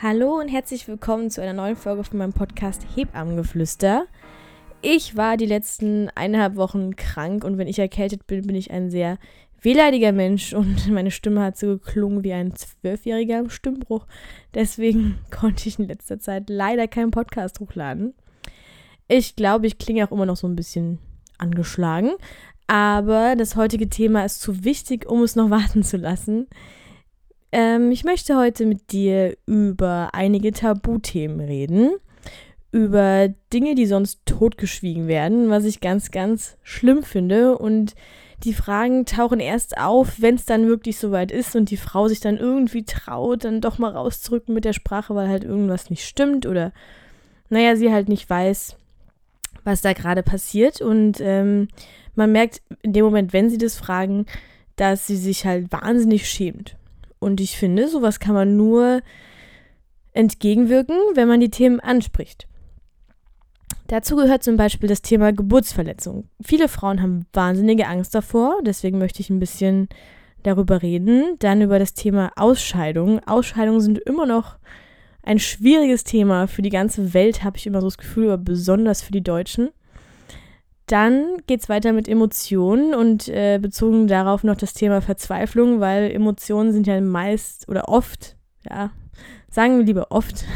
Hallo und herzlich willkommen zu einer neuen Folge von meinem Podcast Hebammengeflüster. Ich war die letzten eineinhalb Wochen krank und wenn ich erkältet bin, bin ich ein sehr wehleidiger Mensch und meine Stimme hat so geklungen wie ein Zwölfjähriger im Stimmbruch. Deswegen konnte ich in letzter Zeit leider keinen Podcast hochladen. Ich glaube, ich klinge auch immer noch so ein bisschen angeschlagen, aber das heutige Thema ist zu wichtig, um es noch warten zu lassen. Ähm, ich möchte heute mit dir über einige Tabuthemen reden. Über Dinge, die sonst totgeschwiegen werden, was ich ganz, ganz schlimm finde. Und die Fragen tauchen erst auf, wenn es dann wirklich soweit ist und die Frau sich dann irgendwie traut, dann doch mal rauszurücken mit der Sprache, weil halt irgendwas nicht stimmt oder, naja, sie halt nicht weiß, was da gerade passiert. Und ähm, man merkt in dem Moment, wenn sie das fragen, dass sie sich halt wahnsinnig schämt. Und ich finde, sowas kann man nur entgegenwirken, wenn man die Themen anspricht. Dazu gehört zum Beispiel das Thema Geburtsverletzung. Viele Frauen haben wahnsinnige Angst davor, deswegen möchte ich ein bisschen darüber reden. Dann über das Thema Ausscheidung. Ausscheidungen sind immer noch ein schwieriges Thema für die ganze Welt, habe ich immer so das Gefühl, aber besonders für die Deutschen. Dann geht es weiter mit Emotionen und äh, bezogen darauf noch das Thema Verzweiflung, weil Emotionen sind ja meist oder oft, ja, sagen wir lieber oft,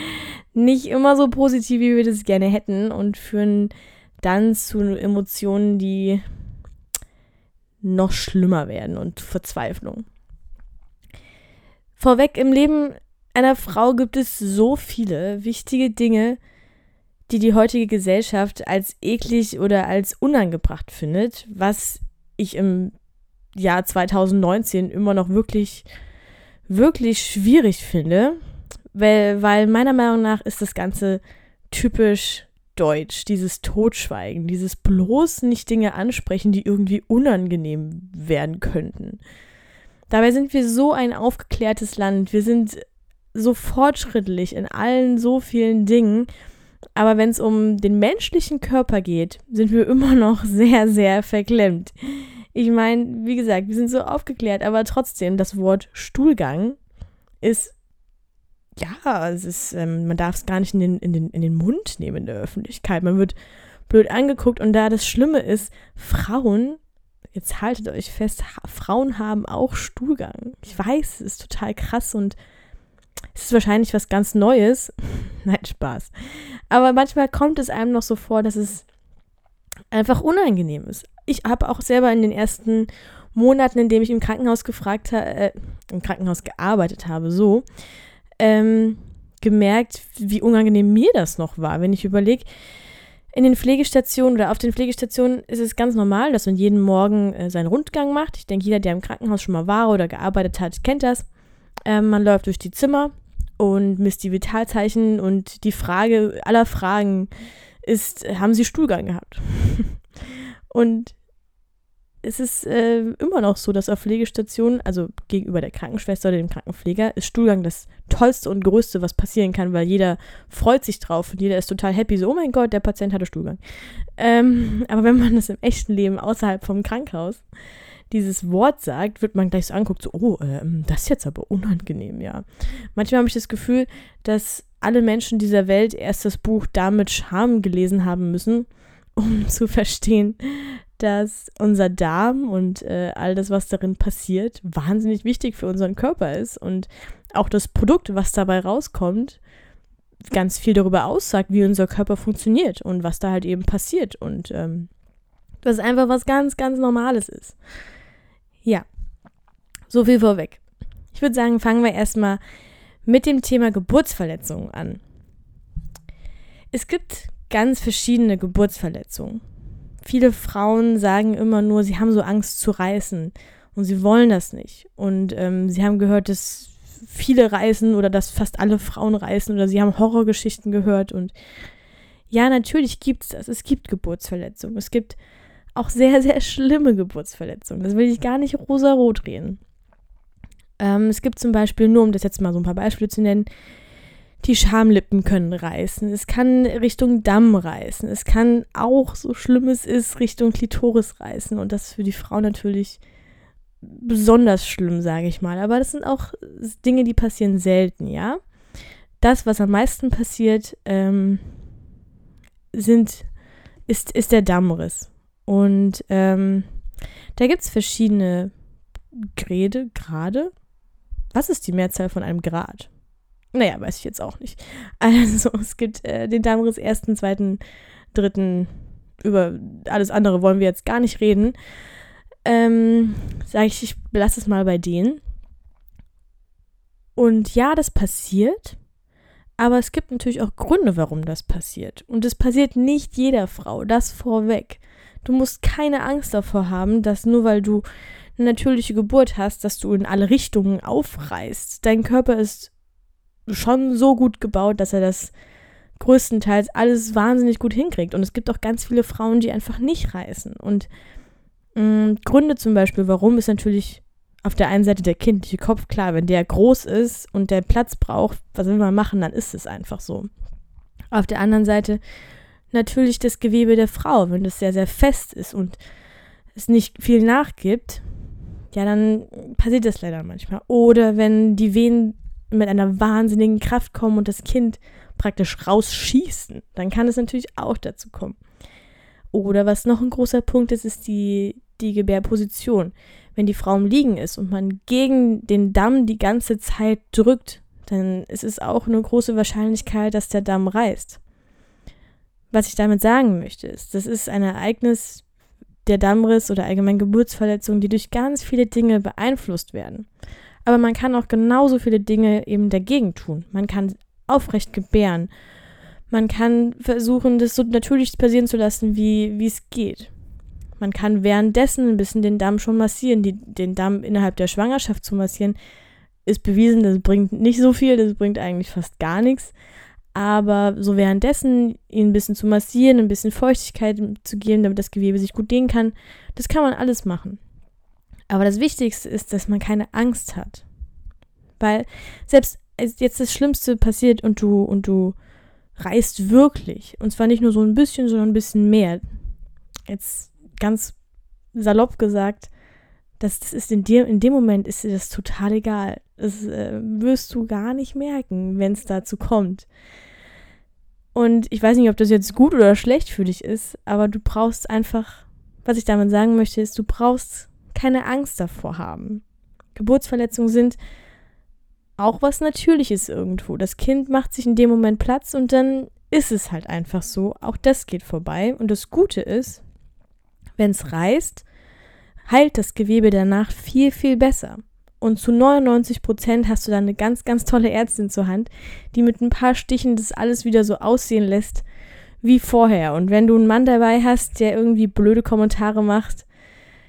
nicht immer so positiv, wie wir das gerne hätten und führen dann zu Emotionen, die noch schlimmer werden und Verzweiflung. Vorweg im Leben einer Frau gibt es so viele wichtige Dinge, die die heutige Gesellschaft als eklig oder als unangebracht findet, was ich im Jahr 2019 immer noch wirklich, wirklich schwierig finde, weil, weil meiner Meinung nach ist das Ganze typisch deutsch, dieses Totschweigen, dieses bloß nicht Dinge ansprechen, die irgendwie unangenehm werden könnten. Dabei sind wir so ein aufgeklärtes Land, wir sind so fortschrittlich in allen so vielen Dingen aber wenn es um den menschlichen Körper geht, sind wir immer noch sehr, sehr verklemmt. Ich meine, wie gesagt, wir sind so aufgeklärt, aber trotzdem, das Wort Stuhlgang ist, ja, es ist, ähm, man darf es gar nicht in den, in, den, in den Mund nehmen in der Öffentlichkeit. Man wird blöd angeguckt und da das Schlimme ist, Frauen, jetzt haltet euch fest, Frauen haben auch Stuhlgang. Ich weiß, es ist total krass und es ist wahrscheinlich was ganz Neues. Nein, Spaß. Aber manchmal kommt es einem noch so vor, dass es einfach unangenehm ist. Ich habe auch selber in den ersten Monaten, in denen ich im Krankenhaus gefragt habe, äh, im Krankenhaus gearbeitet habe, so, ähm, gemerkt, wie unangenehm mir das noch war, wenn ich überlege, in den Pflegestationen oder auf den Pflegestationen ist es ganz normal, dass man jeden Morgen äh, seinen Rundgang macht. Ich denke, jeder, der im Krankenhaus schon mal war oder gearbeitet hat, kennt das. Ähm, man läuft durch die Zimmer und misst die Vitalzeichen und die Frage aller Fragen ist, haben Sie Stuhlgang gehabt? und es ist äh, immer noch so, dass auf Pflegestationen, also gegenüber der Krankenschwester oder dem Krankenpfleger, ist Stuhlgang das Tollste und Größte, was passieren kann, weil jeder freut sich drauf und jeder ist total happy, so, oh mein Gott, der Patient hatte Stuhlgang. Ähm, aber wenn man das im echten Leben außerhalb vom Krankenhaus dieses Wort sagt, wird man gleich so anguckt, so, oh, ähm, das ist jetzt aber unangenehm, ja. Manchmal habe ich das Gefühl, dass alle Menschen dieser Welt erst das Buch damit Scham gelesen haben müssen, um zu verstehen, dass unser Darm und äh, all das, was darin passiert, wahnsinnig wichtig für unseren Körper ist und auch das Produkt, was dabei rauskommt, ganz viel darüber aussagt, wie unser Körper funktioniert und was da halt eben passiert und ähm, das einfach was ganz, ganz Normales ist. So viel vorweg. Ich würde sagen, fangen wir erstmal mit dem Thema Geburtsverletzungen an. Es gibt ganz verschiedene Geburtsverletzungen. Viele Frauen sagen immer nur, sie haben so Angst zu reißen und sie wollen das nicht. Und ähm, sie haben gehört, dass viele reißen oder dass fast alle Frauen reißen oder sie haben Horrorgeschichten gehört. Und ja, natürlich gibt es das. Es gibt Geburtsverletzungen. Es gibt auch sehr, sehr schlimme Geburtsverletzungen. Das will ich gar nicht rosa-rot reden. Ähm, es gibt zum Beispiel, nur um das jetzt mal so ein paar Beispiele zu nennen, die Schamlippen können reißen. Es kann Richtung Damm reißen. Es kann auch, so schlimm es ist, Richtung Klitoris reißen. Und das ist für die Frau natürlich besonders schlimm, sage ich mal. Aber das sind auch Dinge, die passieren selten, ja. das, was am meisten passiert, ähm, sind, ist, ist der Dammriss. Und ähm, da gibt es verschiedene Grade, Grade. Was ist die Mehrzahl von einem Grad? Naja, weiß ich jetzt auch nicht. Also es gibt äh, den Dammriss ersten, zweiten, dritten, über alles andere wollen wir jetzt gar nicht reden. Ähm, Sage ich, ich belasse es mal bei denen. Und ja, das passiert. Aber es gibt natürlich auch Gründe, warum das passiert. Und es passiert nicht jeder Frau, das vorweg. Du musst keine Angst davor haben, dass nur weil du eine natürliche Geburt hast, dass du in alle Richtungen aufreißt. Dein Körper ist schon so gut gebaut, dass er das größtenteils alles wahnsinnig gut hinkriegt. Und es gibt auch ganz viele Frauen, die einfach nicht reißen. Und mh, mm, Gründe zum Beispiel, warum ist natürlich auf der einen Seite der kindliche Kopf, klar, wenn der groß ist und der Platz braucht, was will man machen, dann ist es einfach so. Auf der anderen Seite natürlich das Gewebe der Frau, wenn das sehr, sehr fest ist und es nicht viel nachgibt, ja, dann passiert das leider manchmal. Oder wenn die Wehen mit einer wahnsinnigen Kraft kommen und das Kind praktisch rausschießen, dann kann es natürlich auch dazu kommen. Oder was noch ein großer Punkt ist, ist die, die Gebärposition. Wenn die Frau im Liegen ist und man gegen den Damm die ganze Zeit drückt, dann ist es auch eine große Wahrscheinlichkeit, dass der Damm reißt. Was ich damit sagen möchte, ist, das ist ein Ereignis, der Dammriss oder allgemein Geburtsverletzung, die durch ganz viele Dinge beeinflusst werden. Aber man kann auch genauso viele Dinge eben dagegen tun. Man kann aufrecht gebären. Man kann versuchen, das so natürlich passieren zu lassen, wie es geht. Man kann währenddessen ein bisschen den Damm schon massieren. Die, den Damm innerhalb der Schwangerschaft zu massieren, ist bewiesen, das bringt nicht so viel, das bringt eigentlich fast gar nichts. Aber so währenddessen ihn ein bisschen zu massieren, ein bisschen Feuchtigkeit zu geben, damit das Gewebe sich gut dehnen kann, das kann man alles machen. Aber das Wichtigste ist, dass man keine Angst hat. Weil selbst jetzt das Schlimmste passiert und du und du reißt wirklich. Und zwar nicht nur so ein bisschen, sondern ein bisschen mehr. Jetzt ganz salopp gesagt, das, das ist in dir, in dem Moment ist dir das total egal. Das äh, wirst du gar nicht merken, wenn es dazu kommt. Und ich weiß nicht, ob das jetzt gut oder schlecht für dich ist, aber du brauchst einfach, was ich damit sagen möchte, ist, du brauchst keine Angst davor haben. Geburtsverletzungen sind auch was Natürliches irgendwo. Das Kind macht sich in dem Moment Platz und dann ist es halt einfach so. Auch das geht vorbei. Und das Gute ist, wenn es reißt, heilt das Gewebe danach viel, viel besser. Und zu 99 Prozent hast du dann eine ganz, ganz tolle Ärztin zur Hand, die mit ein paar Stichen das alles wieder so aussehen lässt wie vorher. Und wenn du einen Mann dabei hast, der irgendwie blöde Kommentare macht,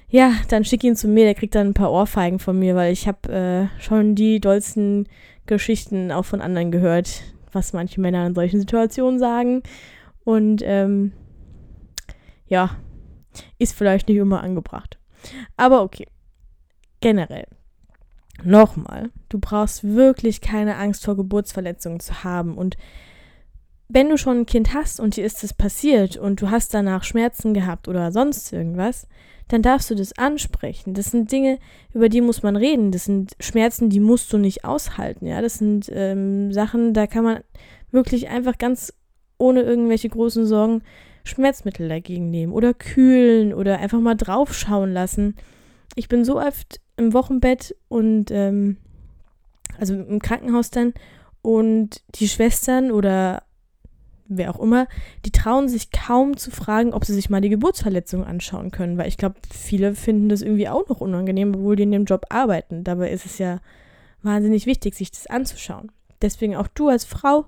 ja, dann schick ihn zu mir, der kriegt dann ein paar Ohrfeigen von mir, weil ich habe äh, schon die dollsten Geschichten auch von anderen gehört, was manche Männer in solchen Situationen sagen. Und ähm, ja, ist vielleicht nicht immer angebracht. Aber okay. Generell. Nochmal, du brauchst wirklich keine Angst vor Geburtsverletzungen zu haben. Und wenn du schon ein Kind hast und dir ist es passiert und du hast danach Schmerzen gehabt oder sonst irgendwas, dann darfst du das ansprechen. Das sind Dinge, über die muss man reden. Das sind Schmerzen, die musst du nicht aushalten. Ja, das sind ähm, Sachen, da kann man wirklich einfach ganz ohne irgendwelche großen Sorgen Schmerzmittel dagegen nehmen oder kühlen oder einfach mal draufschauen lassen. Ich bin so oft im Wochenbett und ähm, also im Krankenhaus dann und die Schwestern oder wer auch immer, die trauen sich kaum zu fragen, ob sie sich mal die Geburtsverletzung anschauen können, weil ich glaube, viele finden das irgendwie auch noch unangenehm, obwohl die in dem Job arbeiten. Dabei ist es ja wahnsinnig wichtig, sich das anzuschauen. Deswegen auch du als Frau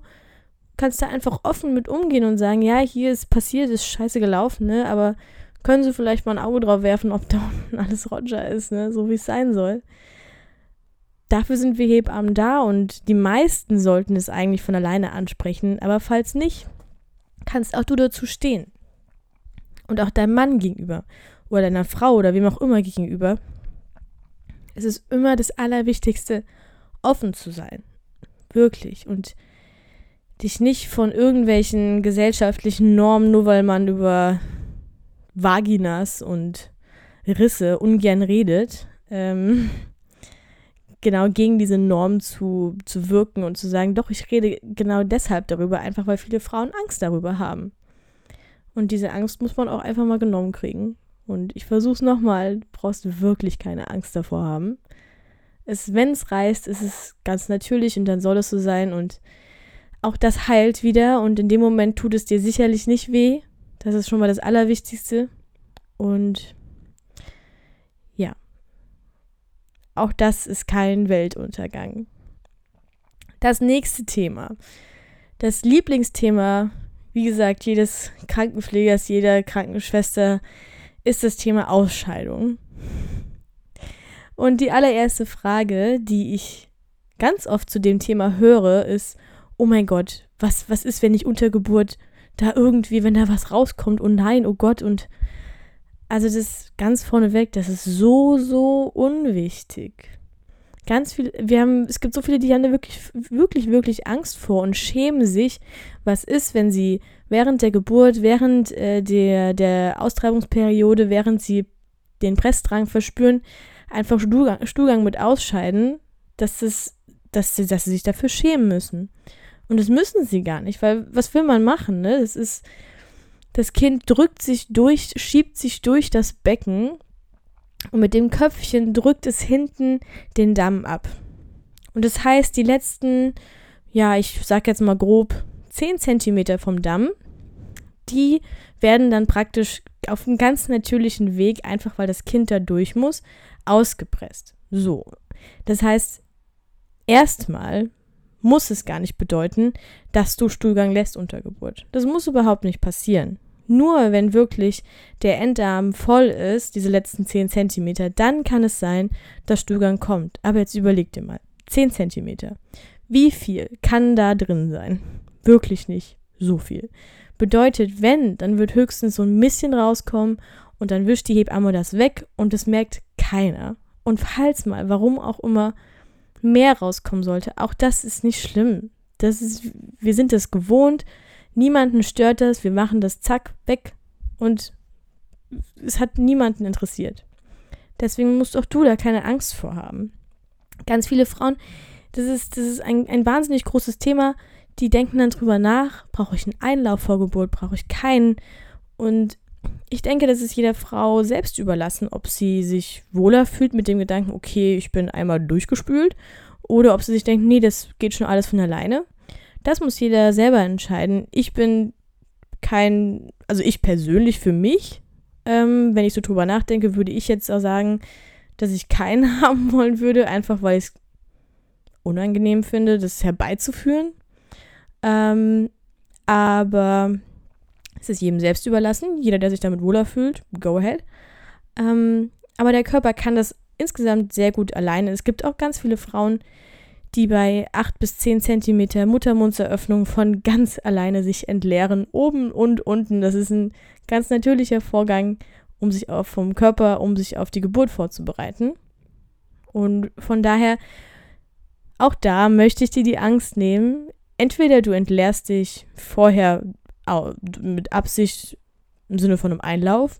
kannst da einfach offen mit umgehen und sagen, ja, hier ist passiert, ist scheiße gelaufen, ne, aber können sie vielleicht mal ein Auge drauf werfen, ob da unten alles Roger ist, ne, so wie es sein soll. Dafür sind wir Hebammen da und die meisten sollten es eigentlich von alleine ansprechen, aber falls nicht, kannst auch du dazu stehen. Und auch deinem Mann gegenüber oder deiner Frau oder wem auch immer gegenüber. Es ist immer das Allerwichtigste, offen zu sein. Wirklich. Und dich nicht von irgendwelchen gesellschaftlichen Normen, nur weil man über Vaginas und Risse ungern redet, ähm, genau gegen diese Norm zu, zu wirken und zu sagen, doch, ich rede genau deshalb darüber, einfach weil viele Frauen Angst darüber haben. Und diese Angst muss man auch einfach mal genommen kriegen. Und ich versuche es nochmal, brauchst du wirklich keine Angst davor haben. wenn es reißt, ist es ganz natürlich und dann soll es so sein und auch das heilt wieder und in dem Moment tut es dir sicherlich nicht weh. Das ist schon mal das Allerwichtigste. Und ja, auch das ist kein Weltuntergang. Das nächste Thema. Das Lieblingsthema, wie gesagt, jedes Krankenpflegers, jeder Krankenschwester ist das Thema Ausscheidung. Und die allererste Frage, die ich ganz oft zu dem Thema höre, ist, oh mein Gott, was, was ist, wenn ich unter Geburt da irgendwie, wenn da was rauskommt, oh nein, oh Gott, und also das ganz vorneweg, das ist so, so unwichtig. Ganz viele, wir haben, es gibt so viele, die haben da wirklich, wirklich, wirklich Angst vor und schämen sich, was ist, wenn sie während der Geburt, während äh, der, der Austreibungsperiode, während sie den Pressdrang verspüren, einfach Stuhlgang, Stuhlgang mit ausscheiden, dass, es, dass, sie, dass sie sich dafür schämen müssen. Und das müssen sie gar nicht, weil was will man machen, ne? Das ist, das Kind drückt sich durch, schiebt sich durch das Becken und mit dem Köpfchen drückt es hinten den Damm ab. Und das heißt, die letzten, ja, ich sag jetzt mal grob 10 Zentimeter vom Damm, die werden dann praktisch auf einem ganz natürlichen Weg, einfach weil das Kind da durch muss, ausgepresst. So. Das heißt, erstmal muss es gar nicht bedeuten, dass du Stuhlgang lässt unter Geburt. Das muss überhaupt nicht passieren. Nur wenn wirklich der Enddarm voll ist, diese letzten 10 Zentimeter, dann kann es sein, dass Stuhlgang kommt. Aber jetzt überleg dir mal, 10 Zentimeter. Wie viel kann da drin sein? Wirklich nicht so viel. Bedeutet, wenn, dann wird höchstens so ein bisschen rauskommen und dann wischt die Hebamme das weg und das merkt keiner. Und falls mal, warum auch immer, mehr rauskommen sollte, auch das ist nicht schlimm. Das ist, wir sind es gewohnt, Niemanden stört das, wir machen das zack, weg und es hat niemanden interessiert. Deswegen musst auch du da keine Angst vor haben. Ganz viele Frauen, das ist, das ist ein, ein wahnsinnig großes Thema, die denken dann drüber nach, brauche ich einen Einlauf vor Geburt, brauche ich keinen. Und ich denke, das ist jeder Frau selbst überlassen, ob sie sich wohler fühlt mit dem Gedanken, okay, ich bin einmal durchgespült, oder ob sie sich denkt, nee, das geht schon alles von alleine. Das muss jeder selber entscheiden. Ich bin kein, also ich persönlich für mich, ähm, wenn ich so drüber nachdenke, würde ich jetzt auch sagen, dass ich keinen haben wollen würde, einfach weil ich es unangenehm finde, das herbeizuführen. Ähm, aber es ist jedem selbst überlassen. Jeder, der sich damit wohler fühlt, go ahead. Ähm, aber der Körper kann das insgesamt sehr gut alleine. Es gibt auch ganz viele Frauen, die bei 8 bis 10 Zentimeter Muttermundseröffnung von ganz alleine sich entleeren, oben und unten. Das ist ein ganz natürlicher Vorgang, um sich auf vom Körper, um sich auf die Geburt vorzubereiten. Und von daher, auch da möchte ich dir die Angst nehmen. Entweder du entleerst dich vorher mit Absicht im Sinne von einem Einlauf,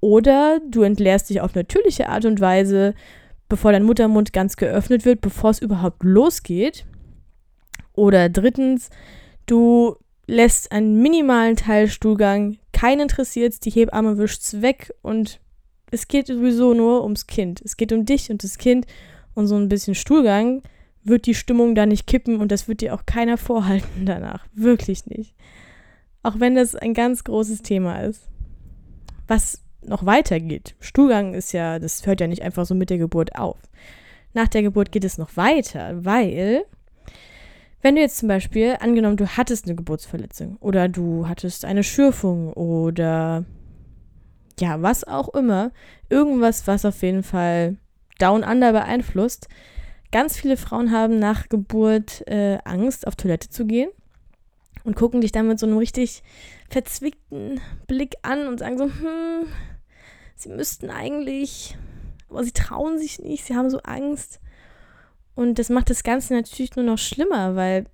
oder du entleerst dich auf natürliche Art und Weise bevor dein Muttermund ganz geöffnet wird, bevor es überhaupt losgeht. Oder drittens, du lässt einen minimalen Teil Stuhlgang, keinen interessiert die Hebamme wischt es weg und es geht sowieso nur ums Kind. Es geht um dich und das Kind und so ein bisschen Stuhlgang wird die Stimmung da nicht kippen und das wird dir auch keiner vorhalten danach. Wirklich nicht. Auch wenn das ein ganz großes Thema ist. Was noch weitergeht. Stuhlgang ist ja, das hört ja nicht einfach so mit der Geburt auf. Nach der Geburt geht es noch weiter, weil wenn du jetzt zum Beispiel, angenommen, du hattest eine Geburtsverletzung oder du hattest eine Schürfung oder ja, was auch immer, irgendwas, was auf jeden Fall Down Under beeinflusst. Ganz viele Frauen haben nach Geburt äh, Angst, auf Toilette zu gehen und gucken dich dann mit so einem richtig verzwickten Blick an und sagen so, hm, sie müssten eigentlich, aber sie trauen sich nicht, sie haben so Angst. Und das macht das Ganze natürlich nur noch schlimmer, weil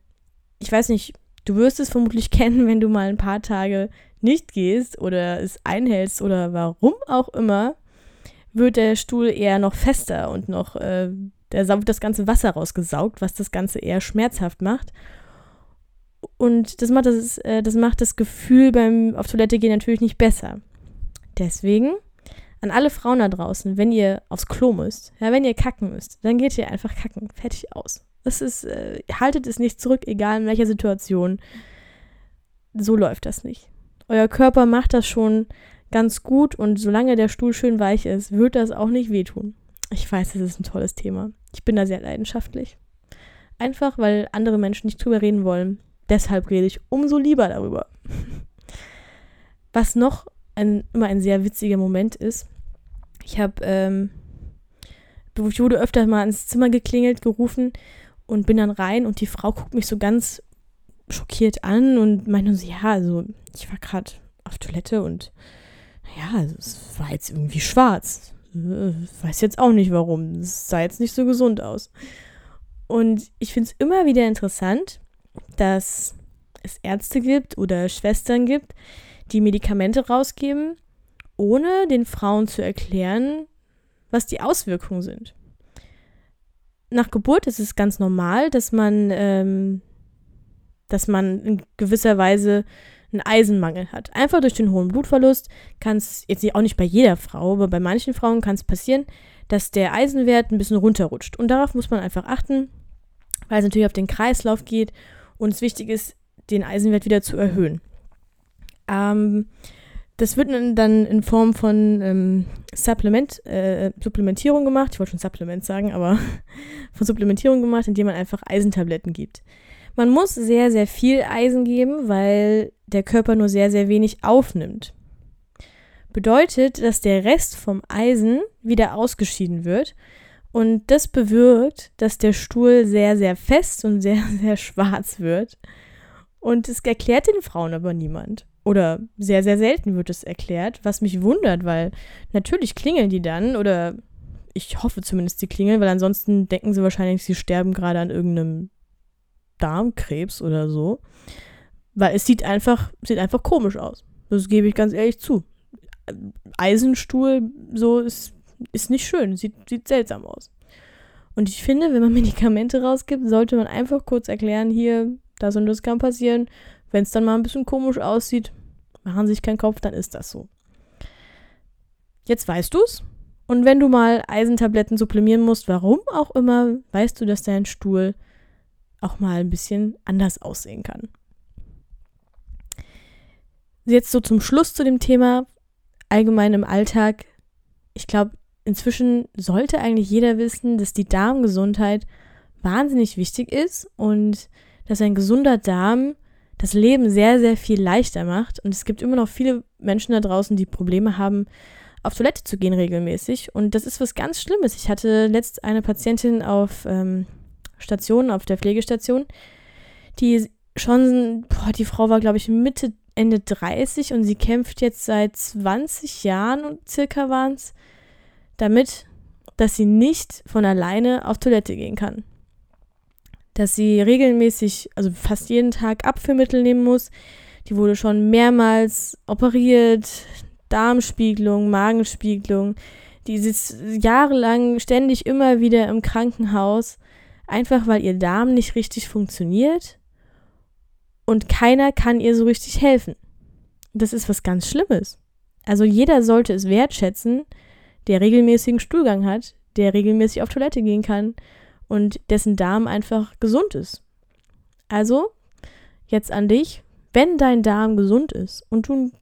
ich weiß nicht, du wirst es vermutlich kennen, wenn du mal ein paar Tage nicht gehst oder es einhältst oder warum auch immer, wird der Stuhl eher noch fester und noch äh, Da wird das ganze Wasser rausgesaugt, was das Ganze eher schmerzhaft macht. Und das macht das, äh, das macht das Gefühl beim auf Toilette gehen natürlich nicht besser. Deswegen an alle Frauen da draußen, wenn ihr aufs Klo müsst, ja, wenn ihr kacken müsst, dann geht ihr einfach kacken. Fertig aus. Es ist, äh, haltet es nicht zurück, egal in welcher Situation. So läuft das nicht. Euer Körper macht das schon ganz gut und solange der Stuhl schön weich ist, wird das auch nicht wehtun. Ich weiß, das ist ein tolles Thema. Ich bin da sehr leidenschaftlich. Einfach, weil andere Menschen nicht drüber reden wollen. Deshalb rede ich umso lieber darüber. Was noch ein, immer ein sehr witziger Moment ist, ich habe, ähm, ich wurde öfter mal ins Zimmer geklingelt, gerufen und bin dann rein und die Frau guckt mich so ganz schockiert an und meinte so, ja, also ich war gerade auf Toilette und naja, also, es war jetzt irgendwie schwarz. Äh, weiß jetzt auch nicht warum. Es sah jetzt nicht so gesund aus. Und ich finde es immer wieder interessant, dass es Ärzte gibt oder Schwestern gibt, die Medikamente rausgeben, ohne den Frauen zu erklären, was die Auswirkungen sind. Nach Geburt ist es ganz normal, dass man, ähm, dass man in gewisser Weise einen Eisenmangel hat. Einfach durch den hohen Blutverlust kann es, jetzt auch nicht bei jeder Frau, aber bei manchen Frauen kann es passieren, dass der Eisenwert ein bisschen runterrutscht. Und darauf muss man einfach achten, weil es natürlich auf den Kreislauf geht und es wichtig ist, den Eisenwert wieder zu erhöhen. Ähm, das wird dann in Form von ähm, Supplement, äh, Supplementierung gemacht. Ich wollte schon Supplement sagen, aber von Supplementierung gemacht, indem man einfach Eisentabletten gibt. Man muss sehr, sehr viel Eisen geben, weil der Körper nur sehr, sehr wenig aufnimmt. Bedeutet, dass der Rest vom Eisen wieder ausgeschieden wird. Und das bewirkt, dass der Stuhl sehr, sehr fest und sehr, sehr schwarz wird. Und es erklärt den Frauen aber niemand. Oder sehr, sehr selten wird es erklärt, was mich wundert, weil natürlich klingeln die dann oder ich hoffe zumindest, sie klingeln, weil ansonsten denken sie wahrscheinlich, sie sterben gerade an irgendeinem Darmkrebs oder so. Weil es sieht einfach, sieht einfach komisch aus. Das gebe ich ganz ehrlich zu. Eisenstuhl, so ist, ist nicht schön, sieht, sieht seltsam aus. Und ich finde, wenn man Medikamente rausgibt, sollte man einfach kurz erklären, hier, das und das kann passieren. Wenn es dann mal ein bisschen komisch aussieht, machen sich keinen Kopf, dann ist das so. Jetzt weißt du's. Und wenn du mal Eisentabletten supplimieren musst, warum auch immer, weißt du, dass dein Stuhl auch mal ein bisschen anders aussehen kann. Jetzt so zum Schluss zu dem Thema allgemein im Alltag. Ich glaube, inzwischen sollte eigentlich jeder wissen, dass die Darmgesundheit wahnsinnig wichtig ist und dass ein gesunder Darm das Leben sehr, sehr viel leichter macht. Und es gibt immer noch viele Menschen da draußen, die Probleme haben, auf Toilette zu gehen regelmäßig. Und das ist was ganz Schlimmes. Ich hatte letzt eine Patientin auf ähm, Station, auf der Pflegestation, die schon, boah, die Frau war, glaube ich, Mitte, Ende 30 und sie kämpft jetzt seit 20 Jahren circa waren es, damit, dass sie nicht von alleine auf Toilette gehen kann dass sie regelmäßig, also fast jeden Tag Abführmittel nehmen muss. Die wurde schon mehrmals operiert, Darmspiegelung, Magenspiegelung. Die sitzt jahrelang ständig immer wieder im Krankenhaus, einfach weil ihr Darm nicht richtig funktioniert und keiner kann ihr so richtig helfen. Das ist was ganz Schlimmes. Also jeder sollte es wertschätzen, der regelmäßigen Stuhlgang hat, der regelmäßig auf Toilette gehen kann und dessen Darm einfach gesund ist. Also, jetzt an dich, wenn dein Darm gesund ist und du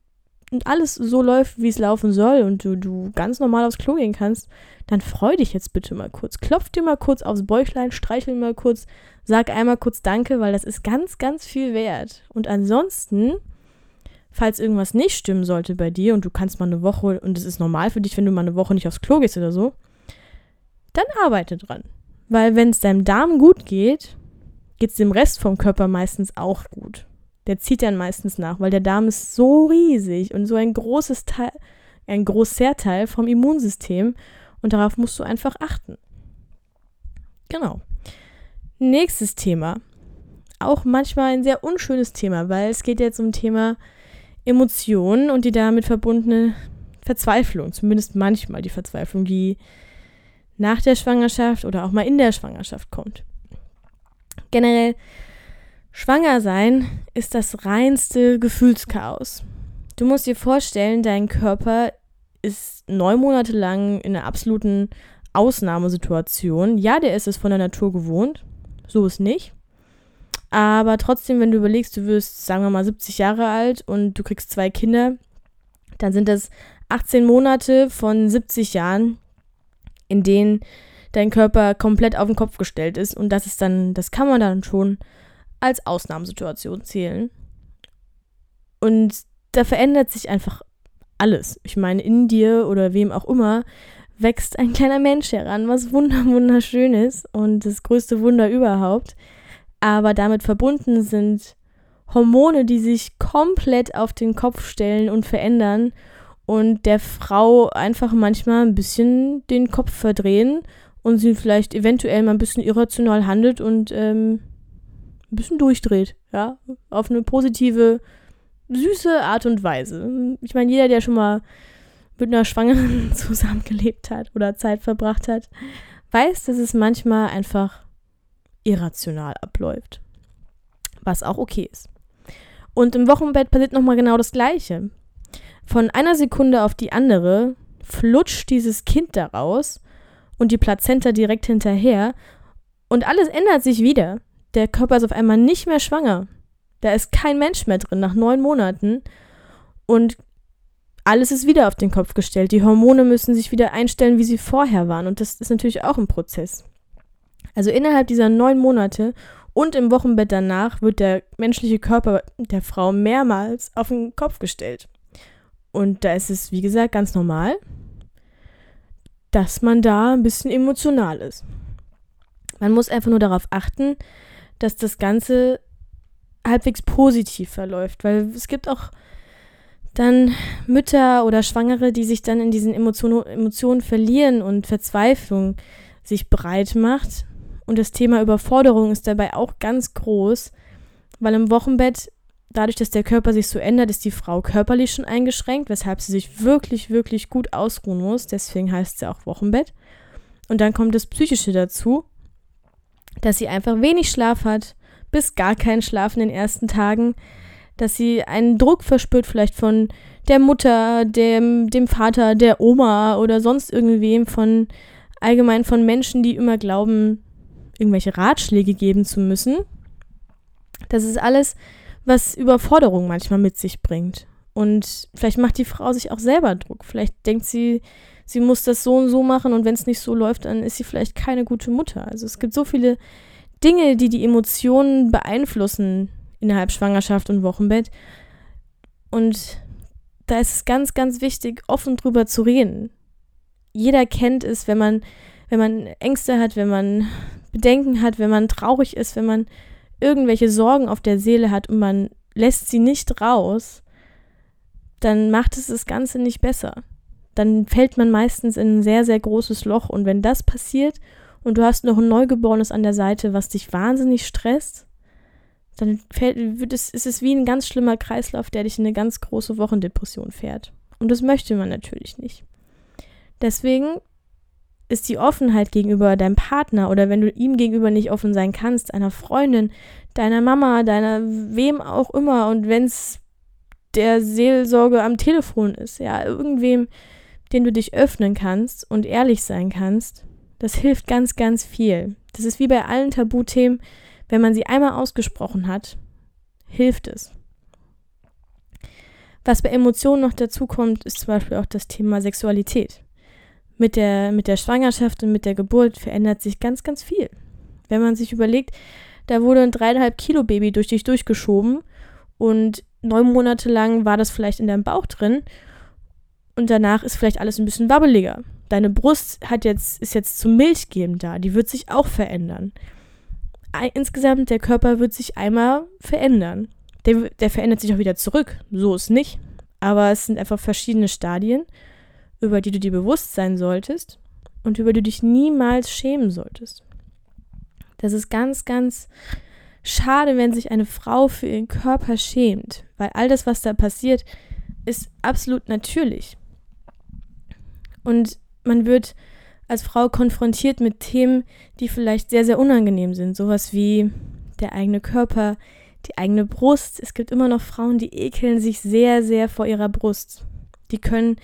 und alles so läuft, wie es laufen soll und du, du ganz normal aufs Klo gehen kannst, dann freu dich jetzt bitte mal kurz. Klopf dir mal kurz aufs Bäuchlein, streichel mal kurz, sag einmal kurz Danke, weil das ist ganz, ganz viel wert. Und ansonsten, falls irgendwas nicht stimmen sollte bei dir und du kannst mal eine Woche, und es ist normal für dich, wenn du mal eine Woche nicht aufs Klo gehst oder so, dann arbeite dran. Weil wenn es deinem Darm gut geht, geht es dem Rest vom Körper meistens auch gut. Der zieht dann meistens nach, weil der Darm ist so riesig und so ein großes Teil, ein großer Teil vom Immunsystem und darauf musst du einfach achten. Genau. Nächstes Thema. Auch manchmal ein sehr unschönes Thema, weil es geht jetzt um Thema Emotionen und die damit verbundene Verzweiflung, zumindest manchmal die Verzweiflung, die nach der Schwangerschaft oder auch mal in der Schwangerschaft kommt. Generell, schwanger sein ist das reinste Gefühlschaos. Du musst dir vorstellen, dein Körper ist neun Monate lang in einer absoluten Ausnahmesituation. Ja, der ist es von der Natur gewohnt, so ist nicht. Aber trotzdem, wenn du überlegst, du wirst, sagen wir mal, 70 Jahre alt und du kriegst zwei Kinder, dann sind das 18 Monate von 70 Jahren, in denen dein Körper komplett auf den Kopf gestellt ist. Und das ist dann, das kann man dann schon als Ausnahmesituation zählen. Und da verändert sich einfach alles. Ich meine, in dir oder wem auch immer wächst ein kleiner Mensch heran, was wunderschön ist und das größte Wunder überhaupt. Aber damit verbunden sind Hormone, die sich komplett auf den Kopf stellen und verändern und der Frau einfach manchmal ein bisschen den Kopf verdrehen und sie vielleicht eventuell mal ein bisschen irrational handelt und ähm, ein bisschen durchdreht, ja, auf eine positive, süße Art und Weise. Ich meine, jeder, der schon mal mit einer Schwangeren zusammengelebt hat oder Zeit verbracht hat, weiß, dass es manchmal einfach irrational abläuft. Was auch okay ist. Und im Wochenbett passiert nochmal genau das Gleiche. Von einer Sekunde auf die andere flutscht dieses Kind daraus und die Plazenta direkt hinterher und alles ändert sich wieder. Der Körper ist auf einmal nicht mehr schwanger. Da ist kein Mensch mehr drin nach neun Monaten und alles ist wieder auf den Kopf gestellt. Die Hormone müssen sich wieder einstellen, wie sie vorher waren und das ist natürlich auch ein Prozess. Also innerhalb dieser neun Monate und im Wochenbett danach wird der menschliche Körper der Frau mehrmals auf den Kopf gestellt. Und da ist es, wie gesagt, ganz normal, dass man da ein bisschen emotional ist. Man muss einfach nur darauf achten, dass das Ganze halbwegs positiv verläuft, weil es gibt auch dann Mütter oder Schwangere, die sich dann in diesen Emotionen, Emotionen verlieren und Verzweiflung sich breit macht. Und das Thema Überforderung ist dabei auch ganz groß, weil im Wochenbett dadurch, dass der Körper sich so ändert, ist die Frau körperlich schon eingeschränkt, weshalb sie sich wirklich, wirklich gut ausruhen muss. Deswegen heißt sie auch Wochenbett. Und dann kommt das Psychische dazu, dass sie einfach wenig Schlaf hat, bis gar keinen Schlaf in den ersten Tagen, dass sie einen Druck verspürt, vielleicht von der Mutter, dem, dem Vater, der Oma oder sonst irgendwem, von allgemein von Menschen, die immer glauben, irgendwelche Ratschläge geben zu müssen. Das ist alles was Überforderung manchmal mit sich bringt. Und vielleicht macht die Frau sich auch selber Druck. Vielleicht denkt sie, sie muss das so und so machen und wenn es nicht so läuft, dann ist sie vielleicht keine gute Mutter. Also es gibt so viele Dinge, die die Emotionen beeinflussen innerhalb Schwangerschaft und Wochenbett. Und da ist es ganz, ganz wichtig, offen drüber zu reden. Jeder kennt es, wenn man, wenn man Ängste hat, wenn man Bedenken hat, wenn man traurig ist, wenn man irgendwelche Sorgen auf der Seele hat und man lässt sie nicht raus, dann macht es das Ganze nicht besser. Dann fällt man meistens in ein sehr, sehr großes Loch. Und wenn das passiert und du hast noch ein Neugeborenes an der Seite, was dich wahnsinnig stresst, dann fällt, wird es, ist es wie ein ganz schlimmer Kreislauf, der dich in eine ganz große Wochendepression fährt. Und das möchte man natürlich nicht. Deswegen ist die Offenheit gegenüber deinem Partner oder wenn du ihm gegenüber nicht offen sein kannst, einer Freundin, deiner Mama, deiner wem auch immer und wenn es der Seelsorge am Telefon ist, ja, irgendwem, den du dich öffnen kannst und ehrlich sein kannst, das hilft ganz, ganz viel. Das ist wie bei allen Tabuthemen, wenn man sie einmal ausgesprochen hat, hilft es. Was bei Emotionen noch dazu kommt, ist zum Beispiel auch das Thema Sexualität mit der, mit der Schwangerschaft und mit der Geburt verändert sich ganz, ganz viel. Wenn man sich überlegt, da wurde ein dreieinhalb Kilo Baby durch dich durchgeschoben und neun Monate lang war das vielleicht in deinem Bauch drin und danach ist vielleicht alles ein bisschen wabbeliger. Deine Brust hat jetzt, ist jetzt zum Milchgeben da, die wird sich auch verändern. Insgesamt, der Körper wird sich einmal verändern. Der, der verändert sich auch wieder zurück. So ist nicht. Aber es sind einfach verschiedene Stadien über die du dir bewusst sein solltest und über die du dich niemals schämen solltest. Das ist ganz, ganz schade, wenn sich eine Frau für ihren Körper schämt, weil all das, was da passiert, ist absolut natürlich. Und man wird als Frau konfrontiert mit Themen, die vielleicht sehr, sehr unangenehm sind. Sowas wie der eigene Körper, die eigene Brust. Es gibt immer noch Frauen, die ekeln sich sehr, sehr vor ihrer Brust. Die können,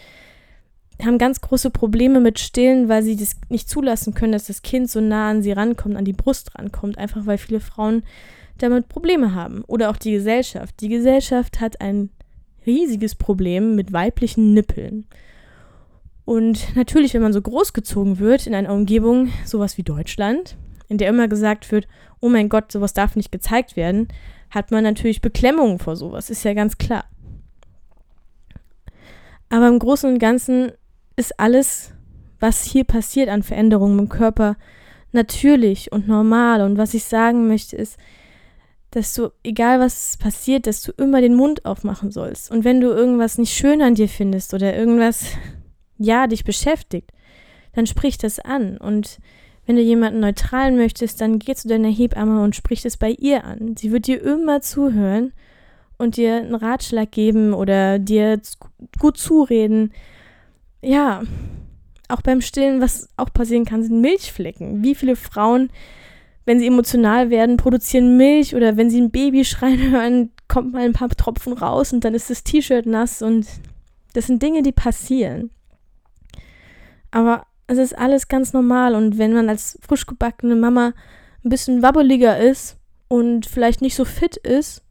haben ganz große Probleme mit Stillen, weil sie das nicht zulassen können, dass das Kind so nah an sie rankommt, an die Brust rankommt, einfach weil viele Frauen damit Probleme haben. Oder auch die Gesellschaft. Die Gesellschaft hat ein riesiges Problem mit weiblichen Nippeln. Und natürlich, wenn man so großgezogen wird in einer Umgebung, sowas wie Deutschland, in der immer gesagt wird, oh mein Gott, sowas darf nicht gezeigt werden, hat man natürlich Beklemmungen vor sowas, ist ja ganz klar. Aber im Großen und Ganzen ist alles, was hier passiert an Veränderungen im Körper, natürlich und normal. Und was ich sagen möchte, ist, dass du, egal was passiert, dass du immer den Mund aufmachen sollst. Und wenn du irgendwas nicht schön an dir findest oder irgendwas, ja, dich beschäftigt, dann sprich das an. Und wenn du jemanden neutralen möchtest, dann geh zu deiner Hebamme und sprich es bei ihr an. Sie wird dir immer zuhören und dir einen Ratschlag geben oder dir gut zureden. Ja, auch beim Stillen, was auch passieren kann, sind Milchflecken. Wie viele Frauen, wenn sie emotional werden, produzieren Milch oder wenn sie ein Baby schreien hören, kommt mal ein paar Tropfen raus und dann ist das T-Shirt nass und das sind Dinge, die passieren. Aber es ist alles ganz normal und wenn man als frisch gebackene Mama ein bisschen wabbeliger ist und vielleicht nicht so fit ist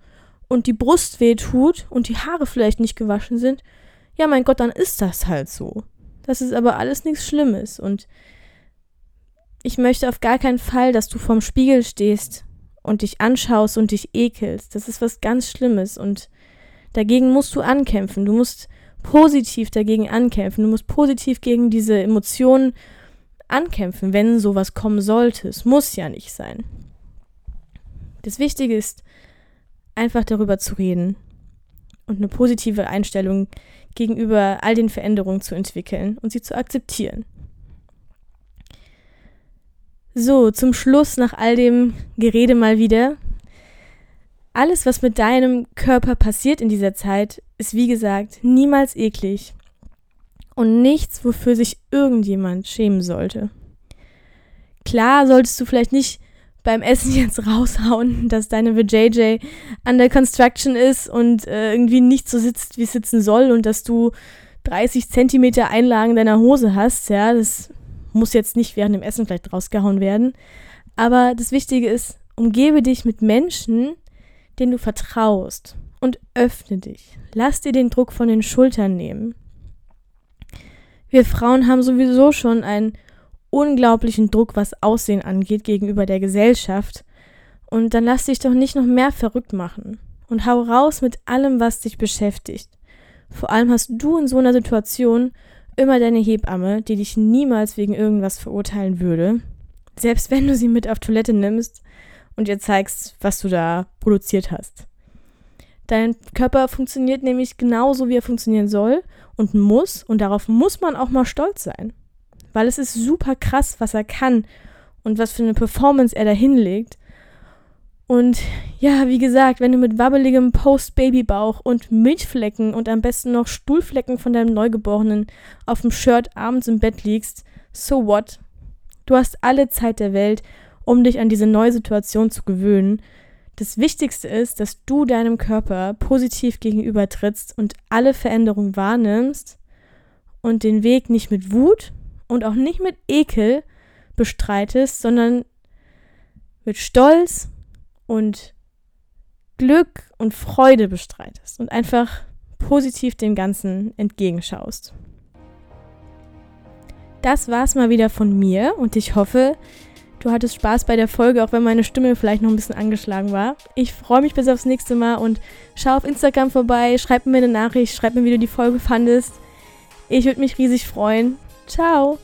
und die Brust weh tut und die Haare vielleicht nicht gewaschen sind, ja mein Gott, dann ist das halt so. Das ist aber alles nichts Schlimmes und ich möchte auf gar keinen Fall, dass du vorm Spiegel stehst und dich anschaust und dich ekelst. Das ist was ganz Schlimmes und dagegen musst du ankämpfen. Du musst positiv dagegen ankämpfen. Du musst positiv gegen diese Emotionen ankämpfen, wenn sowas kommen sollte. Es muss ja nicht sein. Das Wichtige ist, einfach darüber zu reden und eine positive Einstellung gegenüber all den Veränderungen zu entwickeln und sie zu akzeptieren. So, zum Schluss nach all dem Gerede mal wieder alles, was mit deinem Körper passiert in dieser Zeit, ist wie gesagt niemals eklig und nichts, wofür sich irgendjemand schämen sollte. Klar solltest du vielleicht nicht beim Essen jetzt raushauen, dass deine VJJ an der Construction ist und äh, irgendwie nicht so sitzt, wie es sitzen soll und dass du 30 Zentimeter Einlagen deiner Hose hast. Ja, das muss jetzt nicht während dem Essen vielleicht rausgehauen werden. Aber das Wichtige ist, umgebe dich mit Menschen, den du vertraust und öffne dich. Lass dir den Druck von den Schultern nehmen. Wir Frauen haben sowieso schon einen unglaublichen Druck, was Aussehen angeht, gegenüber der Gesellschaft. Und dann lass dich doch nicht noch mehr verrückt machen. Und hau raus mit allem, was dich beschäftigt. Vor allem hast du in so einer Situation immer deine Hebamme, die dich niemals wegen irgendwas verurteilen würde. Selbst wenn du sie mit auf Toilette nimmst und ihr zeigst, was du da produziert hast. Dein Körper funktioniert nämlich genauso, wie er funktionieren soll und muss. Und darauf muss man auch mal stolz sein. Weil es ist super krass, was er kann und was für eine Performance er da hinlegt. Und ja, wie gesagt, wenn du mit wabbeligem Post-Baby-Bauch und Milchflecken und am besten noch Stuhlflecken von deinem Neugeborenen auf dem Shirt abends im Bett liegst, so what? Du hast alle Zeit der Welt um dich an diese neue Situation zu gewöhnen. Das Wichtigste ist, dass du deinem Körper positiv gegenüber trittst und alle Veränderungen wahrnimmst und den Weg nicht mit Wut und auch nicht mit Ekel bestreitest, sondern mit Stolz und Glück und Freude bestreitest und einfach positiv dem Ganzen entgegenschaust. Das war's mal wieder von mir und ich hoffe, Du hattest Spaß bei der Folge, auch wenn meine Stimme vielleicht noch ein bisschen angeschlagen war. Ich freue mich bis aufs nächste Mal und schau auf Instagram vorbei, schreib mir eine Nachricht, schreib mir, wie du die Folge fandest. Ich würde mich riesig freuen. ¡Chao!